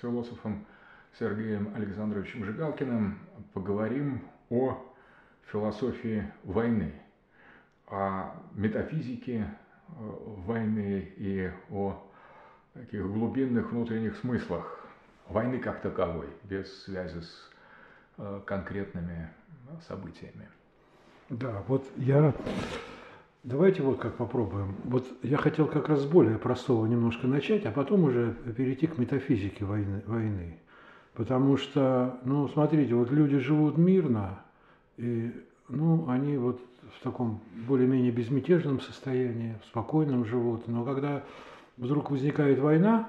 с философом Сергеем Александровичем Жигалкиным поговорим о философии войны, о метафизике э, войны и о таких глубинных внутренних смыслах войны как таковой, без связи с э, конкретными событиями. Да, вот я Давайте вот как попробуем. Вот я хотел как раз более простого немножко начать, а потом уже перейти к метафизике войны. войны. Потому что, ну, смотрите, вот люди живут мирно, и, ну, они вот в таком более-менее безмятежном состоянии, в спокойном живут. Но когда вдруг возникает война,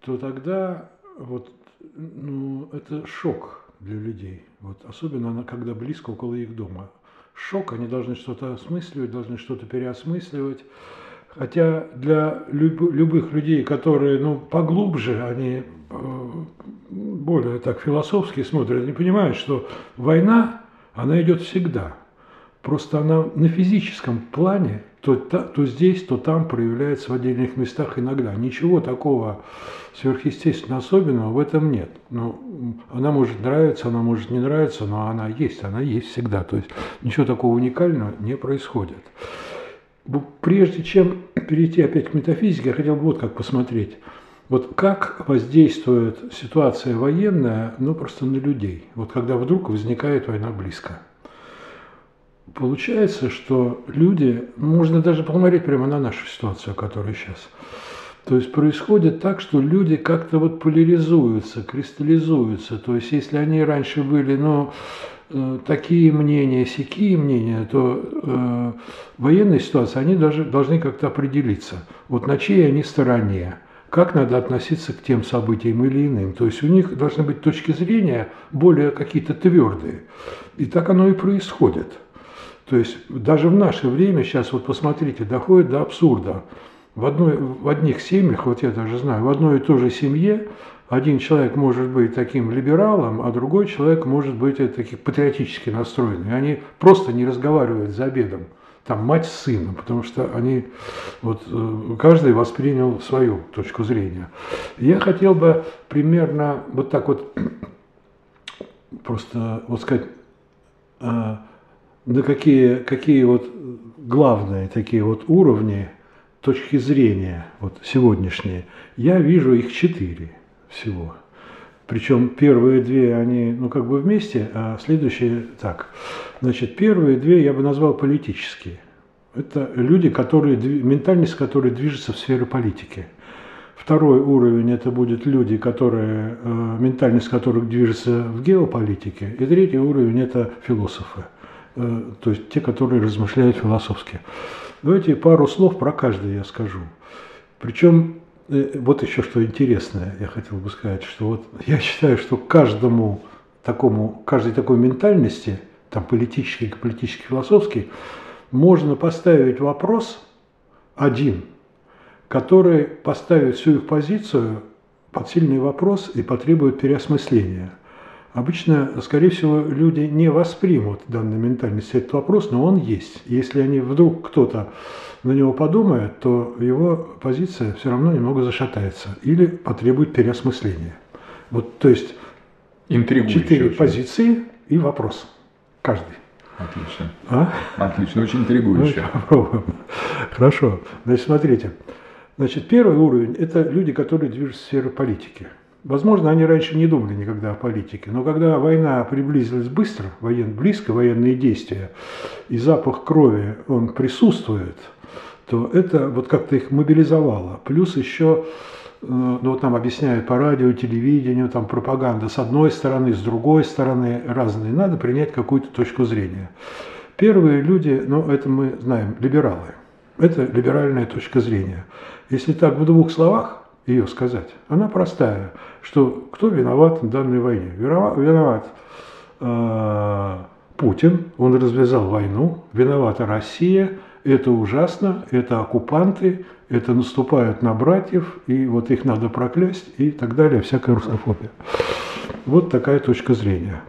то тогда вот, ну, это шок для людей. Вот, особенно когда близко около их дома шок, они должны что-то осмысливать, должны что-то переосмысливать. Хотя для люб, любых людей, которые ну, поглубже, они э, более так философски смотрят, они понимают, что война, она идет всегда. Просто она на физическом плане то, то здесь, то там проявляется в отдельных местах иногда. Ничего такого сверхъестественно особенного в этом нет. Ну, она может нравиться, она может не нравиться, но она есть, она есть всегда. То есть ничего такого уникального не происходит. Прежде чем перейти опять к метафизике, я хотел бы вот как посмотреть. Вот как воздействует ситуация военная, ну просто на людей, вот когда вдруг возникает война близко получается, что люди, можно даже посмотреть прямо на нашу ситуацию, которая сейчас. То есть происходит так, что люди как-то вот поляризуются, кристаллизуются. То есть если они раньше были, ну, э, такие мнения, сякие мнения, то э, военной ситуации они даже должны как-то определиться. Вот на чьей они стороне, как надо относиться к тем событиям или иным. То есть у них должны быть точки зрения более какие-то твердые. И так оно и происходит. То есть даже в наше время, сейчас вот посмотрите, доходит до абсурда. В, одной, в одних семьях, вот я даже знаю, в одной и той же семье один человек может быть таким либералом, а другой человек может быть таким патриотически настроенным. И они просто не разговаривают за обедом. Там мать с сыном, потому что они, вот, э, каждый воспринял свою точку зрения. Я хотел бы примерно вот так вот просто вот сказать, э, на какие, какие вот главные такие вот уровни точки зрения вот сегодняшние, я вижу их четыре всего. Причем первые две, они, ну, как бы вместе, а следующие так. Значит, первые две я бы назвал политические. Это люди, которые, ментальность, которые движется в сфере политики. Второй уровень – это будут люди, которые, э, ментальность которых движется в геополитике. И третий уровень – это философы. Э, то есть те, которые размышляют философски. Давайте пару слов про каждый я скажу. Причем э, вот еще что интересное, я хотел бы сказать, что вот я считаю, что каждому такому, каждой такой ментальности, там политический, политический, философский, можно поставить вопрос один, который поставит всю их позицию под сильный вопрос и потребует переосмысления – Обычно, скорее всего, люди не воспримут данной ментальности этот вопрос, но он есть. Если они вдруг кто-то на него подумает, то его позиция все равно немного зашатается или потребует переосмысления. Вот, то есть четыре позиции и вопрос. Каждый. Отлично. А? Отлично, очень интригующе. Ну, попробуем. Хорошо. Значит, смотрите. Значит, первый уровень – это люди, которые движутся в сферу политики – Возможно, они раньше не думали никогда о политике, но когда война приблизилась быстро, воен, близко военные действия, и запах крови, он присутствует, то это вот как-то их мобилизовало. Плюс еще, э, ну вот нам объясняют по радио, телевидению, там пропаганда с одной стороны, с другой стороны, разные. Надо принять какую-то точку зрения. Первые люди, ну это мы знаем, либералы. Это либеральная точка зрения. Если так в двух словах, ее сказать. Она простая, что кто виноват в данной войне? Виноват э, Путин, он развязал войну, виновата Россия, это ужасно, это оккупанты, это наступают на братьев, и вот их надо проклясть, и так далее, всякая русофобия. Вот такая точка зрения.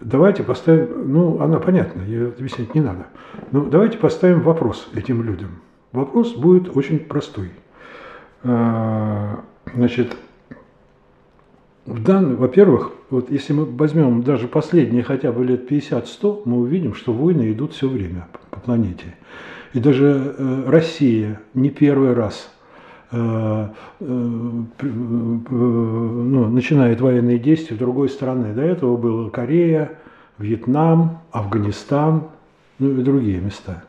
Давайте поставим, ну, она понятна, ее объяснять не надо. Но давайте поставим вопрос этим людям. Вопрос будет очень простой – значит, В данном, во-первых, вот если мы возьмем даже последние хотя бы лет 50-100, мы увидим, что войны идут все время по планете. И даже э, Россия не первый раз э, э, ну, начинает военные действия в другой стране. До этого было Корея, Вьетнам, Афганистан, ну и другие места.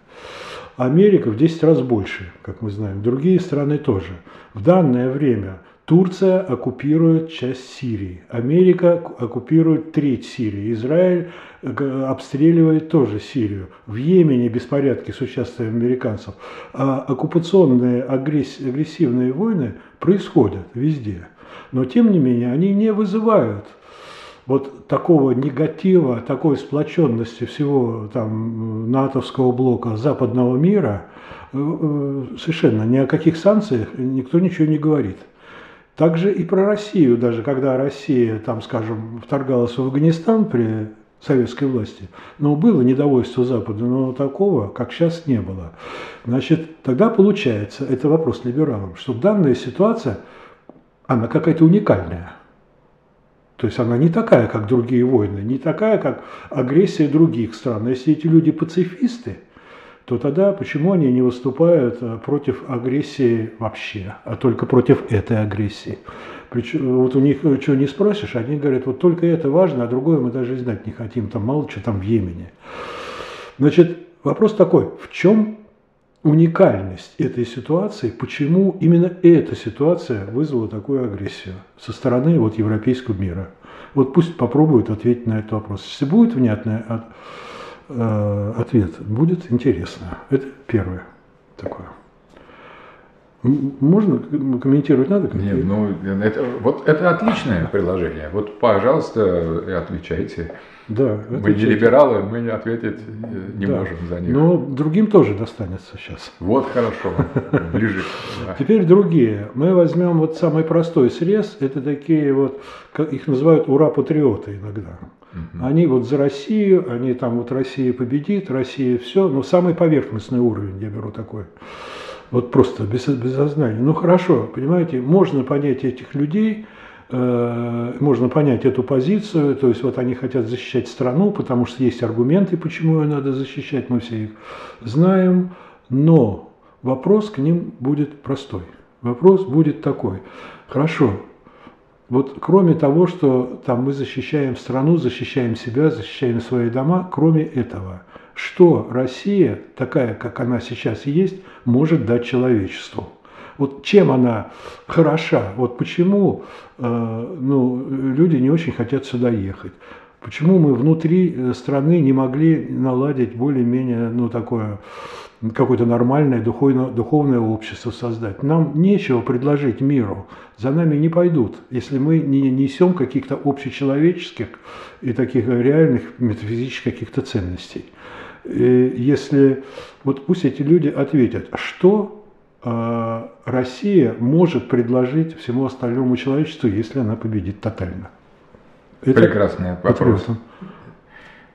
Америка в 10 раз больше, как мы знаем. Другие страны тоже. В данное время Турция оккупирует часть Сирии, Америка оккупирует треть Сирии, Израиль э, обстреливает тоже Сирию. В Йемене беспорядки с участием американцев. А оккупационные агрессивные войны происходят везде. Но тем не менее они не вызывают вот такого негатива, такой сплоченности всего там натовского блока западного мира, э, э, совершенно ни о каких санкциях никто ничего не говорит. Также и про Россию, даже когда Россия, там, скажем, вторгалась в Афганистан при советской власти, но было недовольство Запада, но такого, как сейчас, не было. Значит, тогда получается, это вопрос либералам, что данная ситуация, она какая-то уникальная. То есть она не такая, как другие войны, не такая, как агрессия других стран. Если эти люди пацифисты, то тогда почему они не выступают э, против агрессии вообще, а только против этой агрессии? Причем, вот у них э, что не спросишь, они говорят, вот только это важно, а другое мы даже знать не хотим, там мало что там в Йемене. Значит, вопрос такой, в чем уникальность этой ситуации, почему именно эта ситуация вызвала такую агрессию со стороны вот европейского мира? Вот пусть попробуют ответить на этот вопрос. Если будет внятное Э, ответ будет интересно. Это первое такое. Можно комментировать надо? Нет, ну это, вот это отличное предложение. Вот, пожалуйста, отвечайте. Да, мы не либералы, мы не ответить не да. можем за них. Но другим тоже достанется сейчас. Вот хорошо, ближе. Теперь другие. Мы возьмем вот самый простой срез. Это такие вот, их называют ура-патриоты иногда. Они вот за Россию, они там вот Россия победит, Россия все, но самый поверхностный уровень я беру такой. Вот просто без, без сознания. Ну хорошо, понимаете, можно понять этих людей, э, можно понять эту позицию, то есть вот они хотят защищать страну, потому что есть аргументы, почему ее надо защищать, мы все их знаем, но вопрос к ним будет простой. Вопрос будет такой. Хорошо, вот кроме того, что там мы защищаем страну, защищаем себя, защищаем свои дома, кроме этого, что Россия, такая, как она сейчас есть, может дать человечеству? Вот чем она хороша? Вот почему э, ну, люди не очень хотят сюда ехать? Почему мы внутри э, страны не могли наладить более-менее ну, такое какое-то нормальное духовное, духовное общество создать. Нам нечего предложить миру, за нами не пойдут, если мы не несем каких-то общечеловеческих и таких реальных метафизических каких-то ценностей. И если вот пусть эти люди ответят, что э, Россия может предложить всему остальному человечеству, если она победит тотально. Это, Прекрасный вопрос. Это,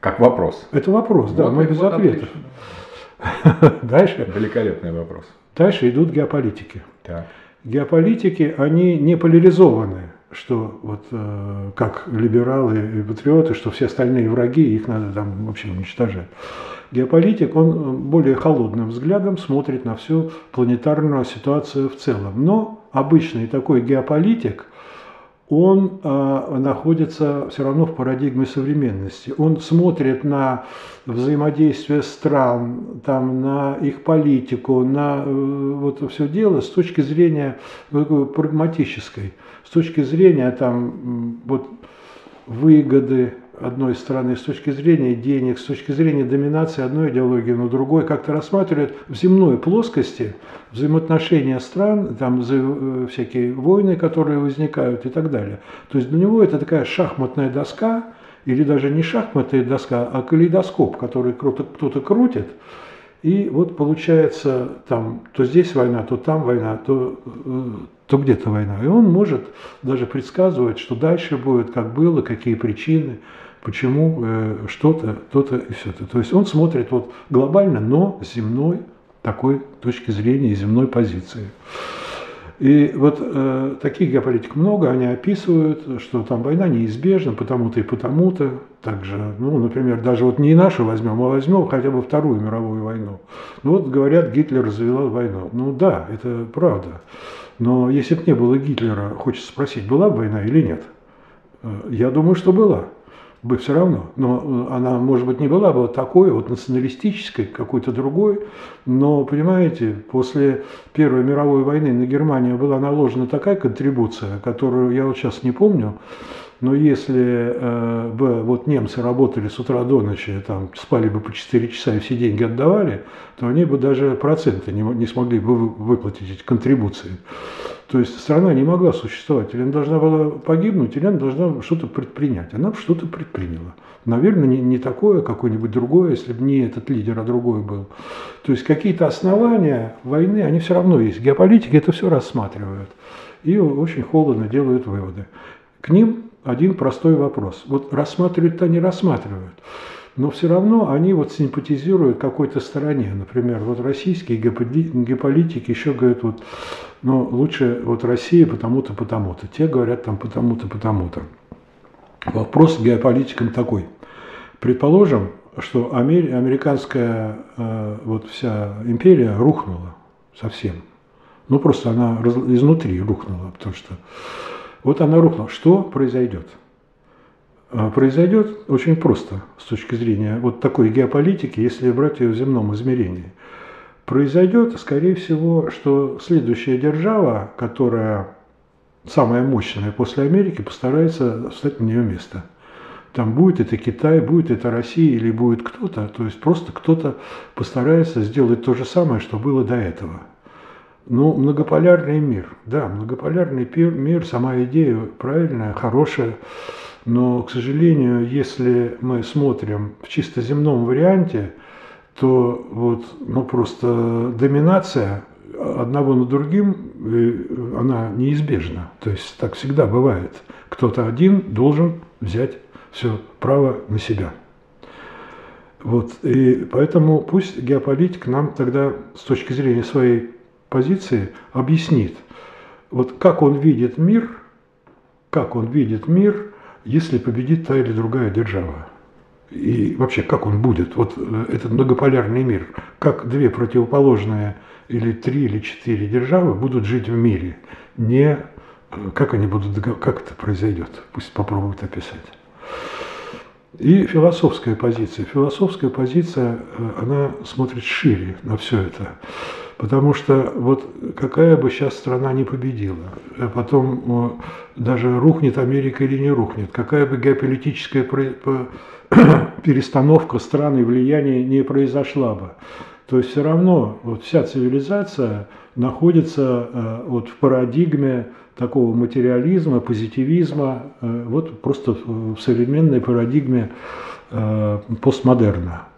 как вопрос. Это вопрос, да, вот, мы без вот ответов. Отлично. Дальше. Великолепный вопрос. Дальше идут геополитики. Так. Геополитики, они не поляризованы, что вот э, как либералы и патриоты, что все остальные враги, их надо там вообще уничтожать. Геополитик, он э, более холодным взглядом смотрит на всю планетарную ситуацию в целом. Но обычный такой геополитик, он э, находится все равно в парадигме современности. Он смотрит на взаимодействие стран, там, на их политику, на э, вот все дело с точки зрения прагматической, с точки зрения там, вот, выгоды, одной стороны, с точки зрения денег, с точки зрения доминации одной идеологии на другой, как-то рассматривает в земной плоскости взаимоотношения стран, там за, всякие войны, которые возникают и так далее. То есть для него это такая шахматная доска, или даже не шахматная доска, а калейдоскоп, который кто-то крутит, и вот получается там то здесь война, то там война, то, э, то где-то война. И он может даже предсказывать, что дальше будет, как было, какие причины, почему э, что-то, то-то и все-то. То есть он смотрит вот глобально, но земной такой точки зрения и земной позиции. И вот э, таких геополитиков много, они описывают, что там война неизбежна, потому-то и потому-то. Также, ну, например, даже вот не нашу возьмем, а возьмем хотя бы Вторую мировую войну. Ну вот говорят, Гитлер развела войну. Ну да, это правда. Но если бы не было Гитлера, хочется спросить, была бы война или нет? Э, я думаю, что была бы все равно. Но э, она, может быть, не была бы вот такой, вот националистической, какой-то другой. Но, понимаете, после Первой мировой войны на Германию была наложена такая контрибуция, которую я вот сейчас не помню, но если э, бы вот немцы работали с утра до ночи, там, спали бы по 4 часа и все деньги отдавали, то они бы даже проценты не, не смогли бы выплатить эти контрибуции. То есть страна не могла существовать. Или она должна была погибнуть, или она должна что-то предпринять. Она что-то предприняла. Наверное, не, не такое, какое-нибудь другое, если бы не этот лидер, а другой был. То есть какие-то основания войны, они все равно есть. Геополитики это все рассматривают. И очень холодно делают выводы. К ним один простой вопрос. Вот рассматривают-то не рассматривают, но все равно они вот симпатизируют какой-то стороне. Например, вот российские геополитики еще говорят, вот, ну, лучше вот Россия потому-то, потому-то. Те говорят там потому-то, потому-то. Вопрос геополитикам такой. Предположим, что американская э, вот вся империя рухнула совсем. Ну, просто она изнутри рухнула, потому что вот она рухнула. Что произойдет? А, произойдет очень просто с точки зрения вот такой геополитики, если брать ее в земном измерении. Произойдет, скорее всего, что следующая держава, которая самая мощная после Америки, постарается встать на нее место. Там будет это Китай, будет это Россия или будет кто-то, то есть просто кто-то постарается сделать то же самое, что было до этого – ну, многополярный мир, да, многополярный мир, сама идея правильная, хорошая, но, к сожалению, если мы смотрим в чисто земном варианте, то вот, ну, просто доминация одного над другим, она неизбежна. То есть так всегда бывает. Кто-то один должен взять все право на себя. Вот, и поэтому пусть геополитик нам тогда с точки зрения своей позиции объяснит, вот как он видит мир, как он видит мир, если победит та или другая держава. И вообще, как он будет, вот э, этот многополярный мир, как две противоположные или три или четыре державы будут жить в мире, не э, как они будут, как это произойдет, пусть попробуют описать. И философская позиция. Философская позиция, э, она смотрит шире на все это. Потому что вот какая бы сейчас страна не победила, а потом даже рухнет Америка или не рухнет, какая бы геополитическая перестановка стран и влияния не произошла бы, то есть все равно вот вся цивилизация находится э, вот в парадигме такого материализма, позитивизма, э, вот просто в современной парадигме э, постмодерна.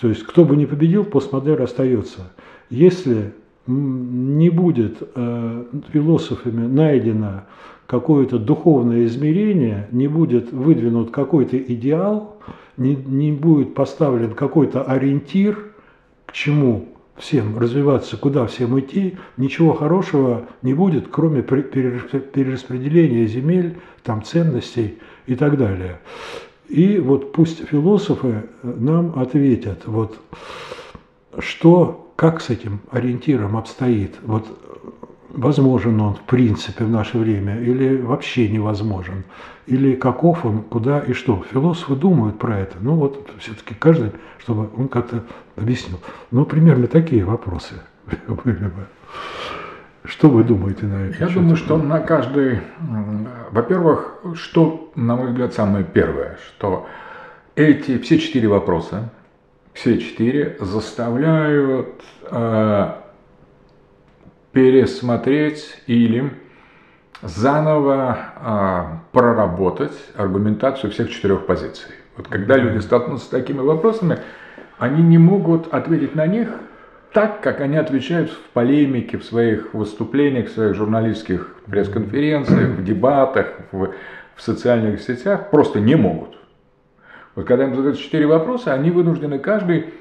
То есть кто бы ни победил, постмодерн остается. Если не будет э, философами найдено какое-то духовное измерение, не будет выдвинут какой-то идеал, не, не будет поставлен какой-то ориентир, к чему всем развиваться, куда всем идти, ничего хорошего не будет, кроме перераспределения земель, там, ценностей и так далее. И вот пусть философы нам ответят, вот, что как с этим ориентиром обстоит? Вот возможен он в принципе в наше время или вообще невозможен? Или каков он, куда и что? Философы думают про это. Ну вот все-таки каждый, чтобы он как-то объяснил. Ну, примерно такие вопросы были бы. Что вы думаете на это? Я счет? думаю, что на каждый... Во-первых, что, на мой взгляд, самое первое, что эти все четыре вопроса, все четыре заставляют э, пересмотреть или заново э, проработать аргументацию всех четырех позиций. Вот когда люди столкнутся с такими вопросами, они не могут ответить на них так, как они отвечают в полемике, в своих выступлениях, в своих журналистских пресс-конференциях, в дебатах, в, в социальных сетях, просто не могут. Вот когда им задают четыре вопроса, они вынуждены каждый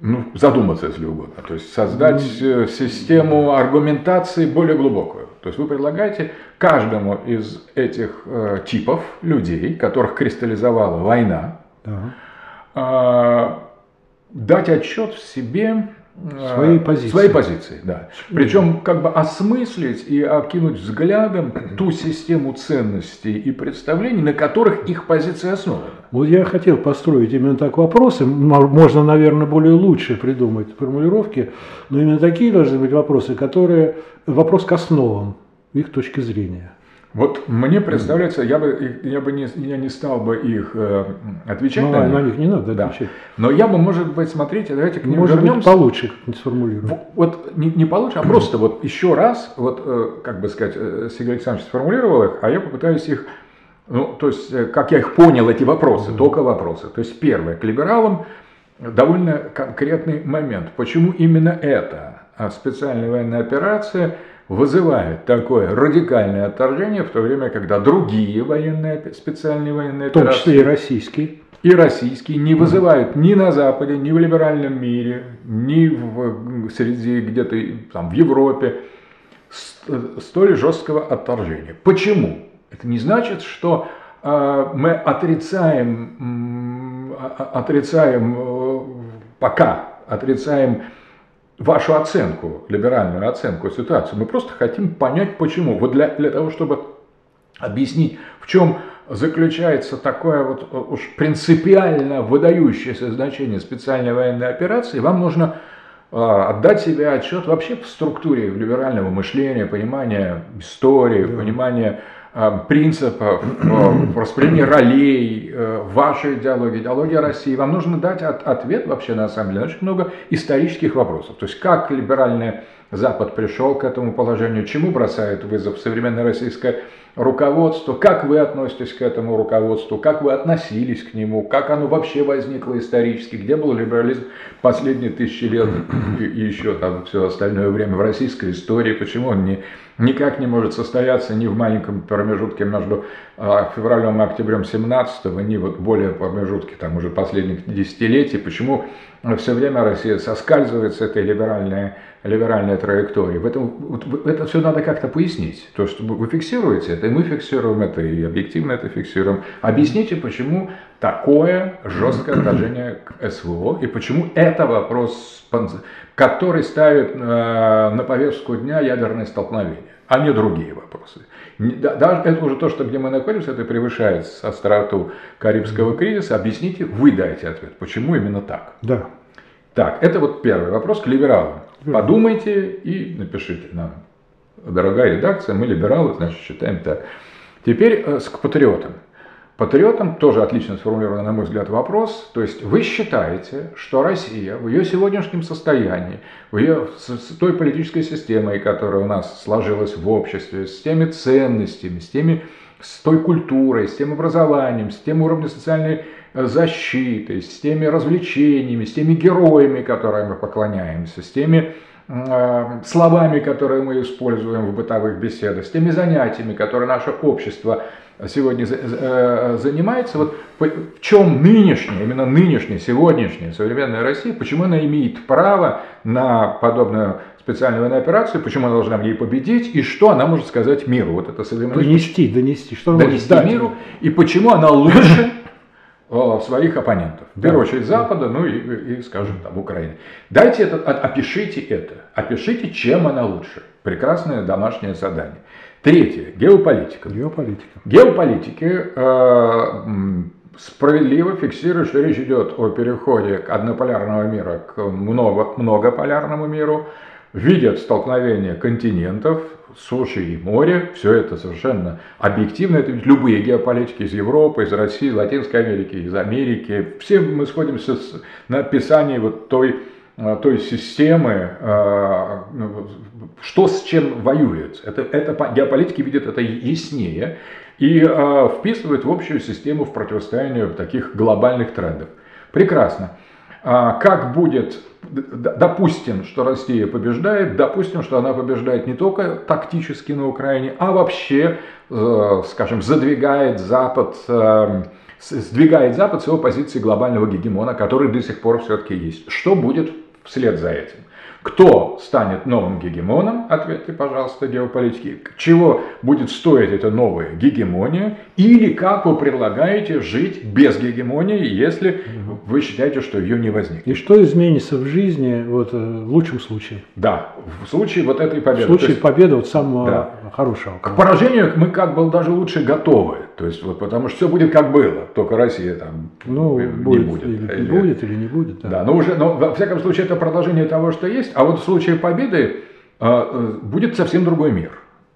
ну, задуматься, если угодно. То есть создать э, систему аргументации более глубокую. То есть вы предлагаете каждому из этих э, типов людей, которых кристаллизовала война, э, дать отчет в себе Своей позиции. Своей позиции, да. Причем как бы осмыслить и окинуть взглядом ту систему ценностей и представлений, на которых их позиция основана. Вот я хотел построить именно так вопросы. Можно, наверное, более лучше придумать формулировки, но именно такие должны быть вопросы, которые вопрос к основам их точки зрения. Вот мне представляется, я бы, я бы не, я не стал бы их э, отвечать ну, на, них. на них не надо да. отвечать. Но я бы, может быть, смотрите, давайте к ним может вернемся. Быть, получше сформулировать. Вот, вот не, не получше, а просто вот еще раз, вот, э, как бы сказать, э, Сергей Александрович сформулировал их, а я попытаюсь их, ну, то есть, э, как я их понял, эти вопросы, mm-hmm. только вопросы. То есть, первое, к либералам довольно конкретный момент. Почему именно это? А специальная военная операция – вызывает такое радикальное отторжение, в то время, когда другие военные, специальные военные операции, в том числе и российские, и российские, не вызывают ни на Западе, ни в либеральном мире, ни в, среди где-то там в Европе столь жесткого отторжения. Почему? Это не значит, что э, мы отрицаем, э, отрицаем э, пока, отрицаем вашу оценку, либеральную оценку ситуации. Мы просто хотим понять, почему. Вот для, для того, чтобы объяснить, в чем заключается такое вот э, уж принципиально выдающееся значение специальной военной операции, вам нужно э, отдать себе отчет вообще в структуре либерального мышления, понимания истории, да. понимания принципов, э, распределения ролей, э, вашей идеологии, идеологии России. Вам нужно дать от, ответ вообще на самом деле очень много исторических вопросов. То есть как либеральный Запад пришел к этому положению, чему бросает вызов современное российское руководство, как вы относитесь к этому руководству, как вы относились к нему, как оно вообще возникло исторически, где был либерализм последние тысячи лет и, еще там все остальное время в российской истории, почему он не никак не может состояться ни в маленьком промежутке между а, февралем и октябрем 17 ни вот более промежутке там уже последних десятилетий. Почему все время Россия соскальзывает с этой либеральной, либеральной траектории. Вот, это все надо как-то пояснить. То, что вы фиксируете это, и мы фиксируем это, и объективно это фиксируем. Объясните, почему такое жесткое отношение к СВО, и почему это вопрос, который ставит э, на повестку дня ядерное столкновение а не другие вопросы. Даже это уже то, что где мы находимся, это превышает остроту Карибского кризиса. Объясните, вы дайте ответ, почему именно так. Да. Так, это вот первый вопрос к либералам. Подумайте и напишите нам. Дорогая редакция, мы либералы, значит, считаем так. Теперь э, к патриотам. Патриотам тоже отлично сформулирован, на мой взгляд, вопрос. То есть вы считаете, что Россия в ее сегодняшнем состоянии, в ее, с, той политической системой, которая у нас сложилась в обществе, с теми ценностями, с, теми, с той культурой, с тем образованием, с тем уровнем социальной э, защиты, с теми развлечениями, с теми героями, которым мы поклоняемся, с теми словами, которые мы используем в бытовых беседах, с теми занятиями, которые наше общество сегодня э, занимается, вот в чем нынешняя, именно нынешняя, сегодняшняя современная Россия, почему она имеет право на подобную специальную военную операцию, почему она должна в ней победить, и что она может сказать миру. Вот это современная... Донести, донести, что она донести миру, и почему она лучше своих оппонентов. В первую очередь Запада, ну и, и, скажем, там, Украины. Дайте это, опишите это. Опишите, чем она лучше. Прекрасное домашнее задание. Третье. Геополитика. Геополитика. Геополитики э, справедливо фиксируют, что речь идет о переходе к однополярного мира к много, многополярному миру, видят столкновение континентов, суши и моря, все это совершенно объективно, это ведь любые геополитики из Европы, из России, Латинской Америки, из Америки, все мы сходимся с, на описании вот той Э, той системы, э, ну, что с чем воюет. Это, это геополитики видят это яснее и э, вписывают в общую систему в противостояние таких глобальных трендов. Прекрасно. А как будет, допустим, что Россия побеждает, допустим, что она побеждает не только тактически на Украине, а вообще, скажем, задвигает Запад сдвигает Запад с его позиции глобального гегемона, который до сих пор все-таки есть. Что будет вслед за этим? Кто станет новым гегемоном? Ответьте, пожалуйста, геополитики. Чего будет стоить эта новая гегемония? Или как вы предлагаете жить без гегемонии, если вы считаете, что ее не возникнет? И что изменится в жизни вот, э, в лучшем случае? Да, в случае вот этой победы. В случае есть, победы вот самого да. хорошего. К поражению мы как бы даже лучше готовы. То есть вот потому что все будет как было, только Россия там ну, не будет. будет. Или, или, будет или не будет. Да. да, но уже, но во всяком случае это продолжение того, что есть а вот в случае победы э, будет совсем другой мир.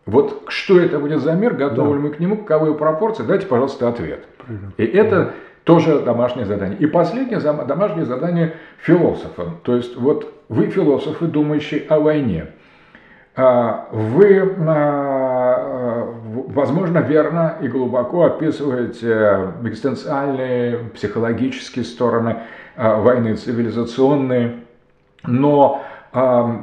Вот что это будет за мир, готовы да. ли мы к нему, каковы пропорции, дайте, пожалуйста, ответ. Правильно. И это тоже домашнее задание. И последнее домашнее задание философа. То есть вот вы философы, думающие о войне. А, вы, а, возможно, верно и глубоко описываете экзистенциальные, психологические стороны а, войны, цивилизационные, но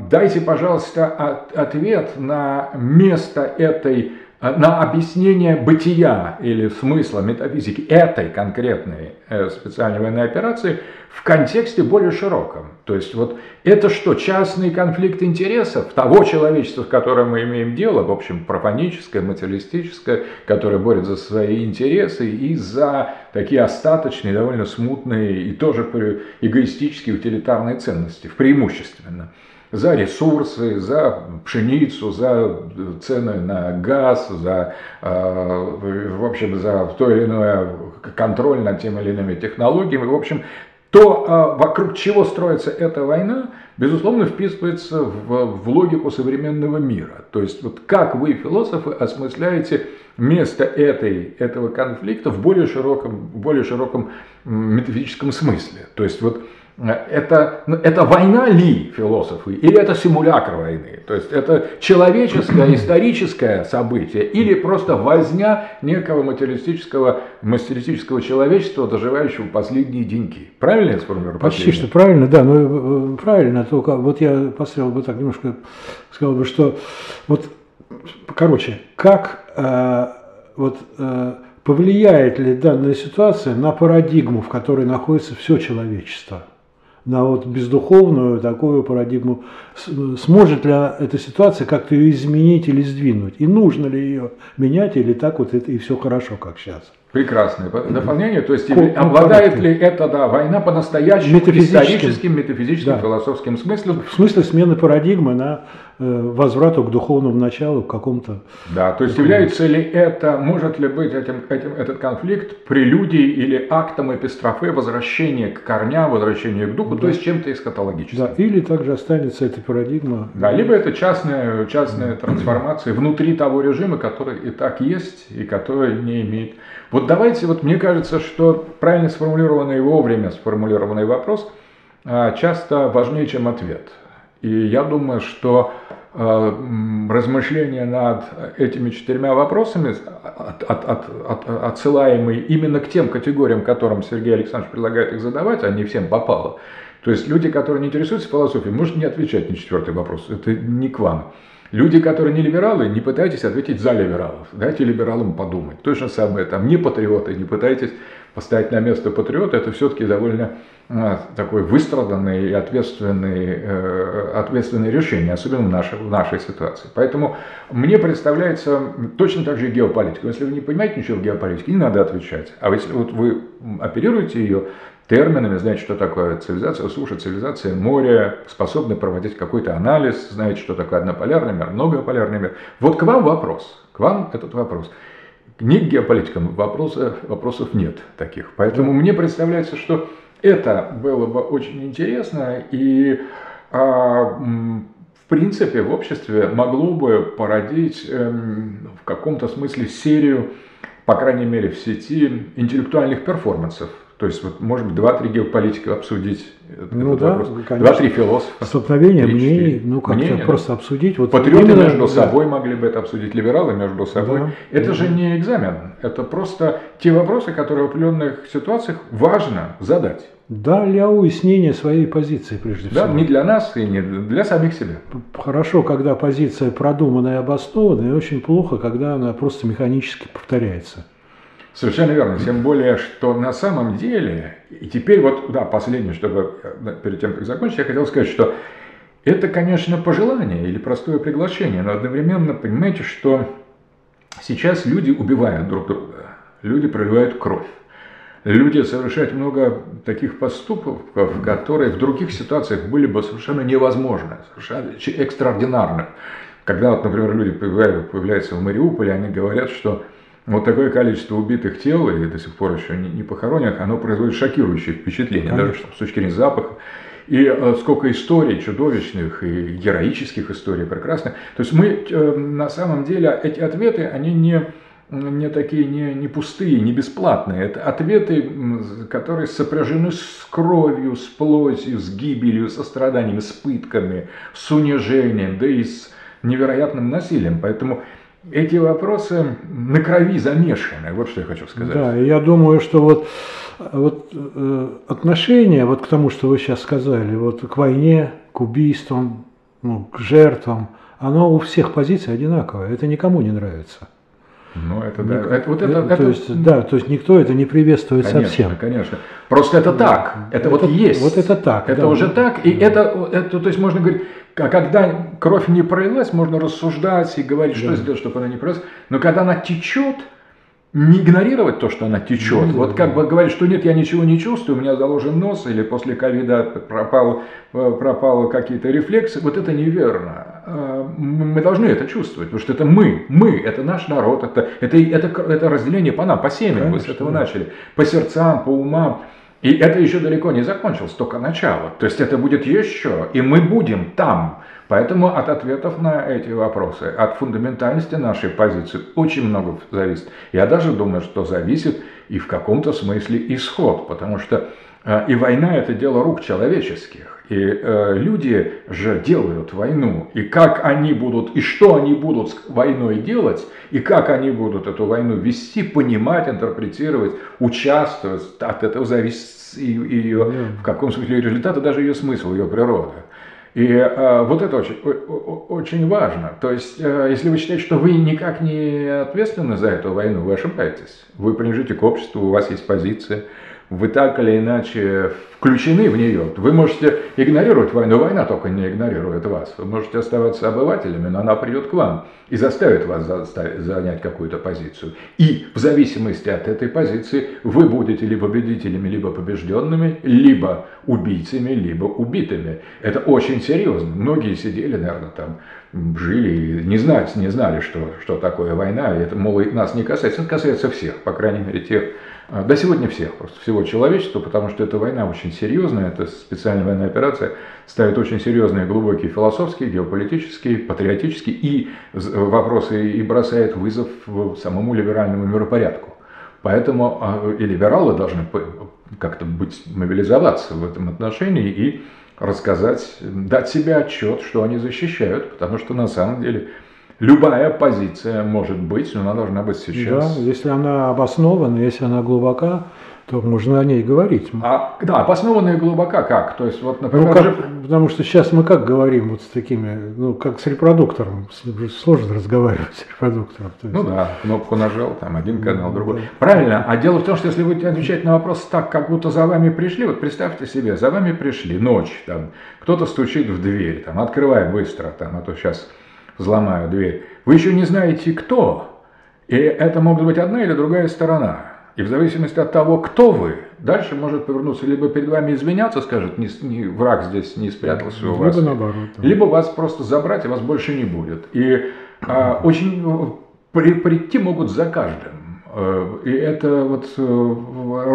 Дайте, пожалуйста, ответ на место этой на объяснение бытия или смысла метафизики этой конкретной э, специальной военной операции в контексте более широком. То есть вот это что, частный конфликт интересов того человечества, с которым мы имеем дело, в общем, профаническое, материалистическое, которое борется за свои интересы и за такие остаточные, довольно смутные и тоже эгоистические утилитарные ценности, преимущественно за ресурсы, за пшеницу, за цены на газ, за, э, в общем, за то или иное контроль над теми или иными технологиями. В общем, то, э, вокруг чего строится эта война, безусловно, вписывается в, в логику современного мира. То есть, вот как вы, философы, осмысляете место этой, этого конфликта в более широком, более широком метафизическом смысле. То есть, вот это, ну, это война ли философы, или это симулякр войны? То есть это человеческое, историческое событие, или просто возня некого материалистического, материалистического человечества, доживающего последние деньги. Правильно я сформулировал? Почти что правильно, да, э, правильно, только вот я поставил бы так немножко, сказал бы, что вот, короче, как э, вот э, повлияет ли данная ситуация на парадигму, в которой находится все человечество? На вот бездуховную такую парадигму. Сможет ли эта ситуация как-то ее изменить или сдвинуть? И нужно ли ее менять или так вот это и все хорошо, как сейчас? Прекрасное дополнение. То есть Ко- ну, обладает ли это да, война по-настоящему историческим, метафизическим, да. философским смыслом? В смысле смены парадигмы на возврату к духовному началу, к какому-то... Да, то есть является ли это, может ли быть этим, этим, этот конфликт прелюдией или актом эпистрофе возвращения к корням, возвращения к духу, да. то есть чем-то эскатологическим? Да, или также останется эта парадигма... Да, либо это частная, частная трансформация внутри того режима, который и так есть, и который не имеет вот давайте, вот мне кажется, что правильно сформулированный вовремя сформулированный вопрос а, часто важнее, чем ответ. И я думаю, что размышления над этими четырьмя вопросами, от, от, от, от, отсылаемые именно к тем категориям, которым Сергей Александрович предлагает их задавать, а не всем попало. То есть люди, которые не интересуются философией, может не отвечать на четвертый вопрос. Это не к вам. Люди, которые не либералы, не пытайтесь ответить за либералов. Дайте либералам подумать. То же самое там не патриоты, не пытайтесь поставить на место патриота. Это все-таки довольно а, такой выстраданный и ответственный, э, ответственное решение, особенно в нашей, в нашей ситуации. Поэтому мне представляется точно так же и геополитика. Если вы не понимаете ничего в геополитике, не надо отвечать. А если вот вы оперируете ее, терминами, знаете, что такое цивилизация суша, цивилизация моря, способны проводить какой-то анализ, знаете, что такое однополярный мир, многополярный мир. Вот к вам вопрос, к вам этот вопрос. Не к геополитикам вопросов, вопросов нет таких. Поэтому мне представляется, что это было бы очень интересно и а, в принципе в обществе могло бы породить эм, в каком-то смысле серию, по крайней мере в сети, интеллектуальных перформансов то есть, вот, может быть, два-три геополитика обсудить ну, да, вопрос. Два-три философа. Столкновение мнений, ну как-то мнения, просто да. обсудить. Вот Патриоты именно, между да. собой могли бы это обсудить, либералы между собой. Да, это да. же не экзамен, это просто те вопросы, которые в определенных ситуациях важно задать. Да, для уяснения своей позиции, прежде всего. Да, не для нас и не для самих себя. Хорошо, когда позиция продуманная и обоснованная, и очень плохо, когда она просто механически повторяется. Совершенно верно. Тем более, что на самом деле, и теперь вот, да, последнее, чтобы перед тем, как закончить, я хотел сказать, что это, конечно, пожелание или простое приглашение, но одновременно понимаете, что сейчас люди убивают друг друга, люди проливают кровь. Люди совершают много таких поступков, которые в других ситуациях были бы совершенно невозможны, совершенно экстраординарны. Когда, вот, например, люди появляются в Мариуполе, они говорят, что вот такое количество убитых тел, и до сих пор еще не, не похороненных, оно производит шокирующее впечатление, Конечно. даже с точки зрения запаха. И э, сколько историй чудовищных и героических историй прекрасных. То есть мы э, на самом деле, эти ответы, они не, не такие, не, не пустые, не бесплатные. Это ответы, которые сопряжены с кровью, с плотью, с гибелью, со страданиями, с пытками, с унижением, да и с невероятным насилием. Поэтому эти вопросы на крови замешаны. Вот что я хочу сказать. Да, я думаю, что вот, вот э, отношение вот к тому, что вы сейчас сказали, вот к войне, к убийствам, ну, к жертвам, оно у всех позиций одинаковое. Это никому не нравится. Ну, это да. Это, вот это, это, то есть, да, то есть никто это не приветствует конечно, совсем. Конечно. Просто это так. Это, это вот есть. Вот это так. Это да. уже так. И это, это, то есть можно говорить, а когда кровь не пролилась, можно рассуждать и говорить, что да. сделать, чтобы она не пролилась. Но когда она течет, не игнорировать то, что она течет. Да, вот да, как бы говорить, что нет, я ничего не чувствую, у меня заложен нос, или после ковида пропал, э, пропало какие-то рефлексы. Вот это неверно. А, мы должны это чувствовать, потому что это мы, мы, это наш народ, это, это, это, это разделение по нам, по семьям, мы с этого начали, по сердцам, по умам. И это еще далеко не закончилось, только начало. То есть это будет еще, и мы будем там. Поэтому от ответов на эти вопросы, от фундаментальности нашей позиции очень много зависит. Я даже думаю, что зависит и в каком-то смысле исход, потому что э, и война это дело рук человеческих. И э, люди же делают войну. И как они будут, и что они будут с войной делать, и как они будут эту войну вести, понимать, интерпретировать, участвовать, от этого зависит и, и ее, в каком смысле ее результат, и даже ее смысл, ее природа. И э, вот это очень, очень важно. То есть, э, если вы считаете, что вы никак не ответственны за эту войну, вы ошибаетесь. Вы принадлежите к обществу, у вас есть позиция, вы так или иначе включены в нее. Вы можете игнорировать войну, война только не игнорирует вас. Вы можете оставаться обывателями, но она придет к вам и заставит вас занять какую-то позицию. И в зависимости от этой позиции вы будете либо победителями, либо побежденными, либо убийцами, либо убитыми. Это очень серьезно. Многие сидели, наверное, там жили и не знали, не знали что, что такое война. И это, мол, нас не касается. Это касается всех, по крайней мере, тех, да сегодня всех, просто всего человечества, потому что эта война очень серьезная, это специальная военная операция, ставит очень серьезные, глубокие философские, геополитические, патриотические и вопросы и бросает вызов самому либеральному миропорядку. Поэтому а, и либералы должны как-то быть, мобилизоваться в этом отношении и рассказать, дать себе отчет, что они защищают, потому что на самом деле любая позиция может быть, но она должна быть сейчас. Да, если она обоснована, если она глубока, то можно о ней говорить. А, да, обоснованная глубока как? То есть, вот, например, ну, как, потому что сейчас мы как говорим вот с такими, ну, как с репродуктором, сложно разговаривать с репродуктором. есть... Ну да, кнопку нажал, там один канал, другой. Правильно, а дело в том, что если вы отвечаете на вопрос так, как будто за вами пришли, вот представьте себе, за вами пришли, ночь, там, кто-то стучит в дверь, там, открывай быстро, там, а то сейчас взломаю дверь. Вы еще не знаете, кто. И это может быть одна или другая сторона. И в зависимости от того, кто вы, дальше может повернуться, либо перед вами извиняться, скажет, не, не, враг здесь не спрятался у вас. Либо наоборот. Да. Либо вас просто забрать, и вас больше не будет. И а, очень э, при, прийти могут за каждым. Э, и это вот э,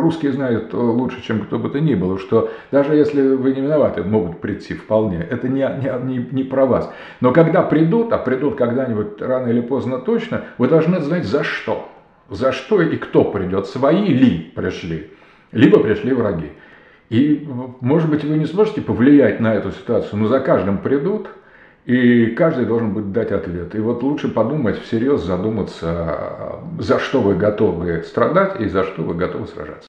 русские знают лучше, чем кто бы то ни было, что даже если вы не виноваты, могут прийти вполне. Это не, не, не, не про вас. Но когда придут, а придут когда-нибудь рано или поздно точно, вы должны знать за что. За что и кто придет. Свои ли пришли, либо пришли враги. И, может быть, вы не сможете повлиять на эту ситуацию, но за каждым придут – и каждый должен будет дать ответ. И вот лучше подумать, всерьез задуматься, за что вы готовы страдать и за что вы готовы сражаться.